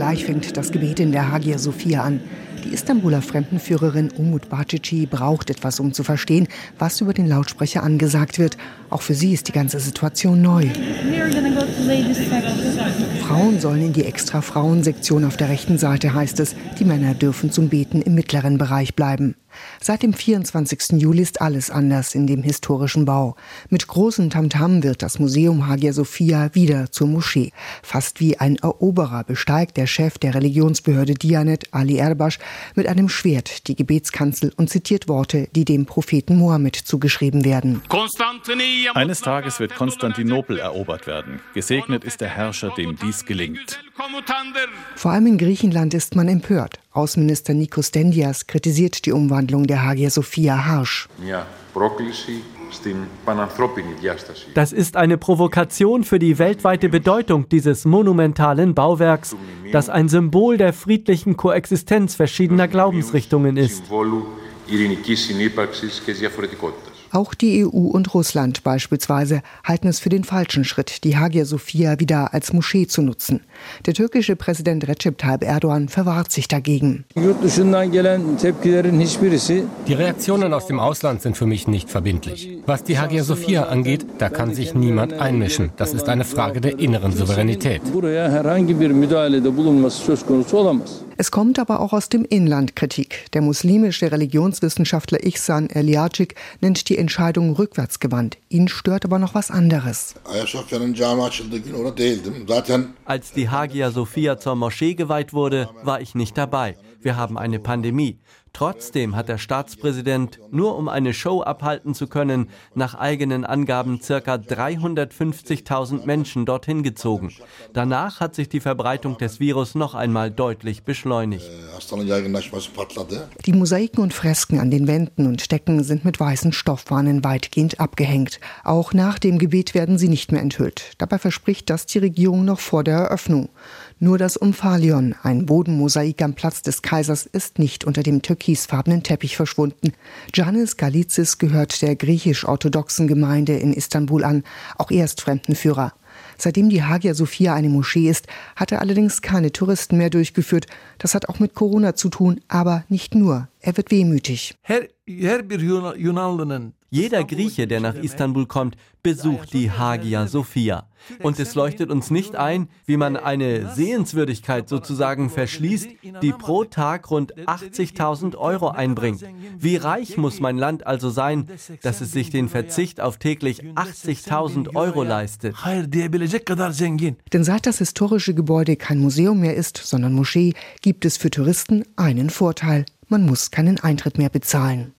Gleich fängt das Gebet in der Hagia Sophia an. Die Istanbuler Fremdenführerin Umut Bacici braucht etwas, um zu verstehen, was über den Lautsprecher angesagt wird. Auch für sie ist die ganze Situation neu. Frauen sollen in die extra Frauensektion auf der rechten Seite, heißt es. Die Männer dürfen zum Beten im mittleren Bereich bleiben. Seit dem 24. Juli ist alles anders in dem historischen Bau. Mit großem Tamtam wird das Museum Hagia Sophia wieder zur Moschee. Fast wie ein Eroberer besteigt der Chef der Religionsbehörde Dianet, Ali Erbash, mit einem Schwert die Gebetskanzel und zitiert Worte, die dem Propheten Mohammed zugeschrieben werden. Eines Tages wird Konstantinopel erobert werden. Gesegnet ist der Herrscher, dem dies gelingt. Vor allem in Griechenland ist man empört. Außenminister Nikos Dendias kritisiert die Umwandlung der Hagia Sophia harsch. Das ist eine Provokation für die weltweite Bedeutung dieses monumentalen Bauwerks, das ein Symbol der friedlichen Koexistenz verschiedener Glaubensrichtungen ist. Auch die EU und Russland beispielsweise halten es für den falschen Schritt, die Hagia Sophia wieder als Moschee zu nutzen. Der türkische Präsident Recep Tayyip Erdogan verwahrt sich dagegen. Die Reaktionen aus dem Ausland sind für mich nicht verbindlich. Was die Hagia Sophia angeht, da kann sich niemand einmischen. Das ist eine Frage der inneren Souveränität. Es kommt aber auch aus dem Inland Kritik. Der muslimische Religionswissenschaftler Ihsan Eliacik nennt die Entscheidung rückwärtsgewandt. Ihn stört aber noch was anderes. Als die Hagia Sophia zur Moschee geweiht wurde, war ich nicht dabei. Wir haben eine Pandemie. Trotzdem hat der Staatspräsident, nur um eine Show abhalten zu können, nach eigenen Angaben ca. 350.000 Menschen dorthin gezogen. Danach hat sich die Verbreitung des Virus noch einmal deutlich beschleunigt. Die Mosaiken und Fresken an den Wänden und Decken sind mit weißen Stoffwahnen weitgehend abgehängt. Auch nach dem Gebet werden sie nicht mehr enthüllt. Dabei verspricht das die Regierung noch vor der Eröffnung. Nur das Umphalion, ein Bodenmosaik am Platz des Kaisers, ist nicht unter dem türkisfarbenen Teppich verschwunden. Janis Galizis gehört der griechisch-orthodoxen Gemeinde in Istanbul an. Auch er ist Fremdenführer. Seitdem die Hagia Sophia eine Moschee ist, hat er allerdings keine Touristen mehr durchgeführt. Das hat auch mit Corona zu tun, aber nicht nur. Er wird wehmütig. Her, her jeder Grieche, der nach Istanbul kommt, besucht die Hagia Sophia. Und es leuchtet uns nicht ein, wie man eine Sehenswürdigkeit sozusagen verschließt, die pro Tag rund 80.000 Euro einbringt. Wie reich muss mein Land also sein, dass es sich den Verzicht auf täglich 80.000 Euro leistet? Denn seit das historische Gebäude kein Museum mehr ist, sondern Moschee, gibt es für Touristen einen Vorteil. Man muss keinen Eintritt mehr bezahlen.